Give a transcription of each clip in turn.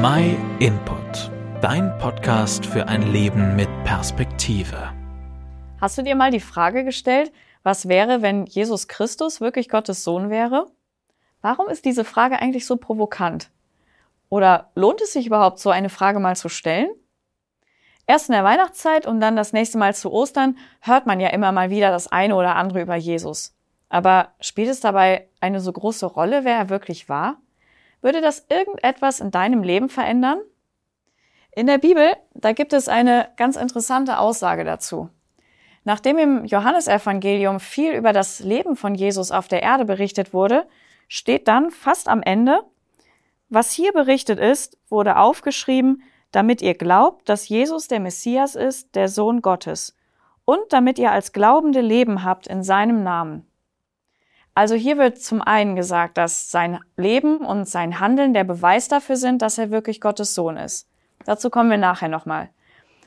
My Input, dein Podcast für ein Leben mit Perspektive. Hast du dir mal die Frage gestellt, was wäre, wenn Jesus Christus wirklich Gottes Sohn wäre? Warum ist diese Frage eigentlich so provokant? Oder lohnt es sich überhaupt, so eine Frage mal zu stellen? Erst in der Weihnachtszeit und dann das nächste Mal zu Ostern hört man ja immer mal wieder das eine oder andere über Jesus. Aber spielt es dabei eine so große Rolle, wer er wirklich war? Würde das irgendetwas in deinem Leben verändern? In der Bibel, da gibt es eine ganz interessante Aussage dazu. Nachdem im Johannesevangelium viel über das Leben von Jesus auf der Erde berichtet wurde, steht dann fast am Ende, was hier berichtet ist, wurde aufgeschrieben, damit ihr glaubt, dass Jesus der Messias ist, der Sohn Gottes, und damit ihr als Glaubende Leben habt in seinem Namen. Also hier wird zum einen gesagt, dass sein Leben und sein Handeln der Beweis dafür sind, dass er wirklich Gottes Sohn ist. Dazu kommen wir nachher nochmal.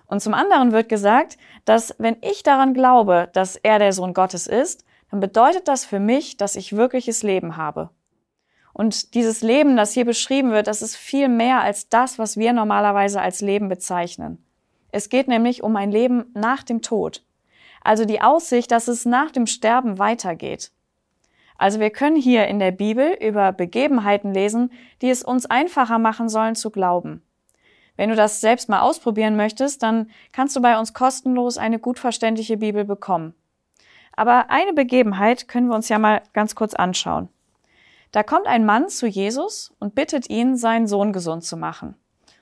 Und zum anderen wird gesagt, dass wenn ich daran glaube, dass er der Sohn Gottes ist, dann bedeutet das für mich, dass ich wirkliches Leben habe. Und dieses Leben, das hier beschrieben wird, das ist viel mehr als das, was wir normalerweise als Leben bezeichnen. Es geht nämlich um ein Leben nach dem Tod. Also die Aussicht, dass es nach dem Sterben weitergeht. Also wir können hier in der Bibel über Begebenheiten lesen, die es uns einfacher machen sollen zu glauben. Wenn du das selbst mal ausprobieren möchtest, dann kannst du bei uns kostenlos eine gut verständliche Bibel bekommen. Aber eine Begebenheit können wir uns ja mal ganz kurz anschauen. Da kommt ein Mann zu Jesus und bittet ihn, seinen Sohn gesund zu machen.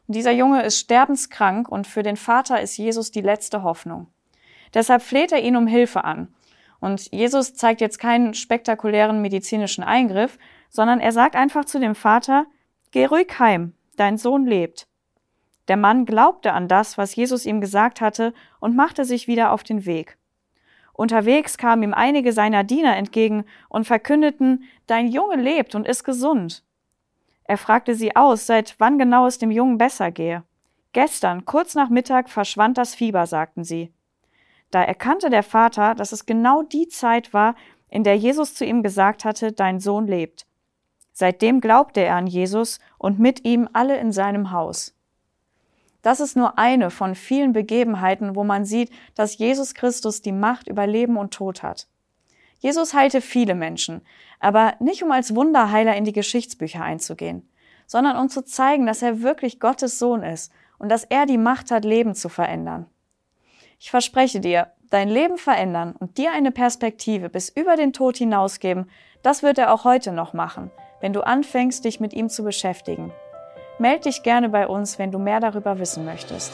Und dieser Junge ist sterbenskrank und für den Vater ist Jesus die letzte Hoffnung. Deshalb fleht er ihn um Hilfe an und Jesus zeigt jetzt keinen spektakulären medizinischen Eingriff, sondern er sagt einfach zu dem Vater, geh ruhig heim, dein Sohn lebt. Der Mann glaubte an das, was Jesus ihm gesagt hatte, und machte sich wieder auf den Weg. Unterwegs kamen ihm einige seiner Diener entgegen und verkündeten, dein Junge lebt und ist gesund. Er fragte sie aus, seit wann genau es dem Jungen besser gehe. Gestern, kurz nach Mittag, verschwand das Fieber, sagten sie. Da erkannte der Vater, dass es genau die Zeit war, in der Jesus zu ihm gesagt hatte, dein Sohn lebt. Seitdem glaubte er an Jesus und mit ihm alle in seinem Haus. Das ist nur eine von vielen Begebenheiten, wo man sieht, dass Jesus Christus die Macht über Leben und Tod hat. Jesus heilte viele Menschen, aber nicht um als Wunderheiler in die Geschichtsbücher einzugehen, sondern um zu zeigen, dass er wirklich Gottes Sohn ist und dass er die Macht hat, Leben zu verändern. Ich verspreche dir, dein Leben verändern und dir eine Perspektive bis über den Tod hinausgeben, das wird er auch heute noch machen, wenn du anfängst, dich mit ihm zu beschäftigen. Meld dich gerne bei uns, wenn du mehr darüber wissen möchtest.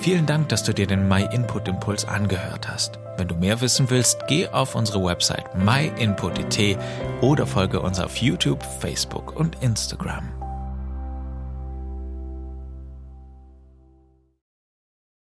Vielen Dank, dass du dir den My Input Impuls angehört hast. Wenn du mehr wissen willst, geh auf unsere Website myinput.it oder folge uns auf YouTube, Facebook und Instagram.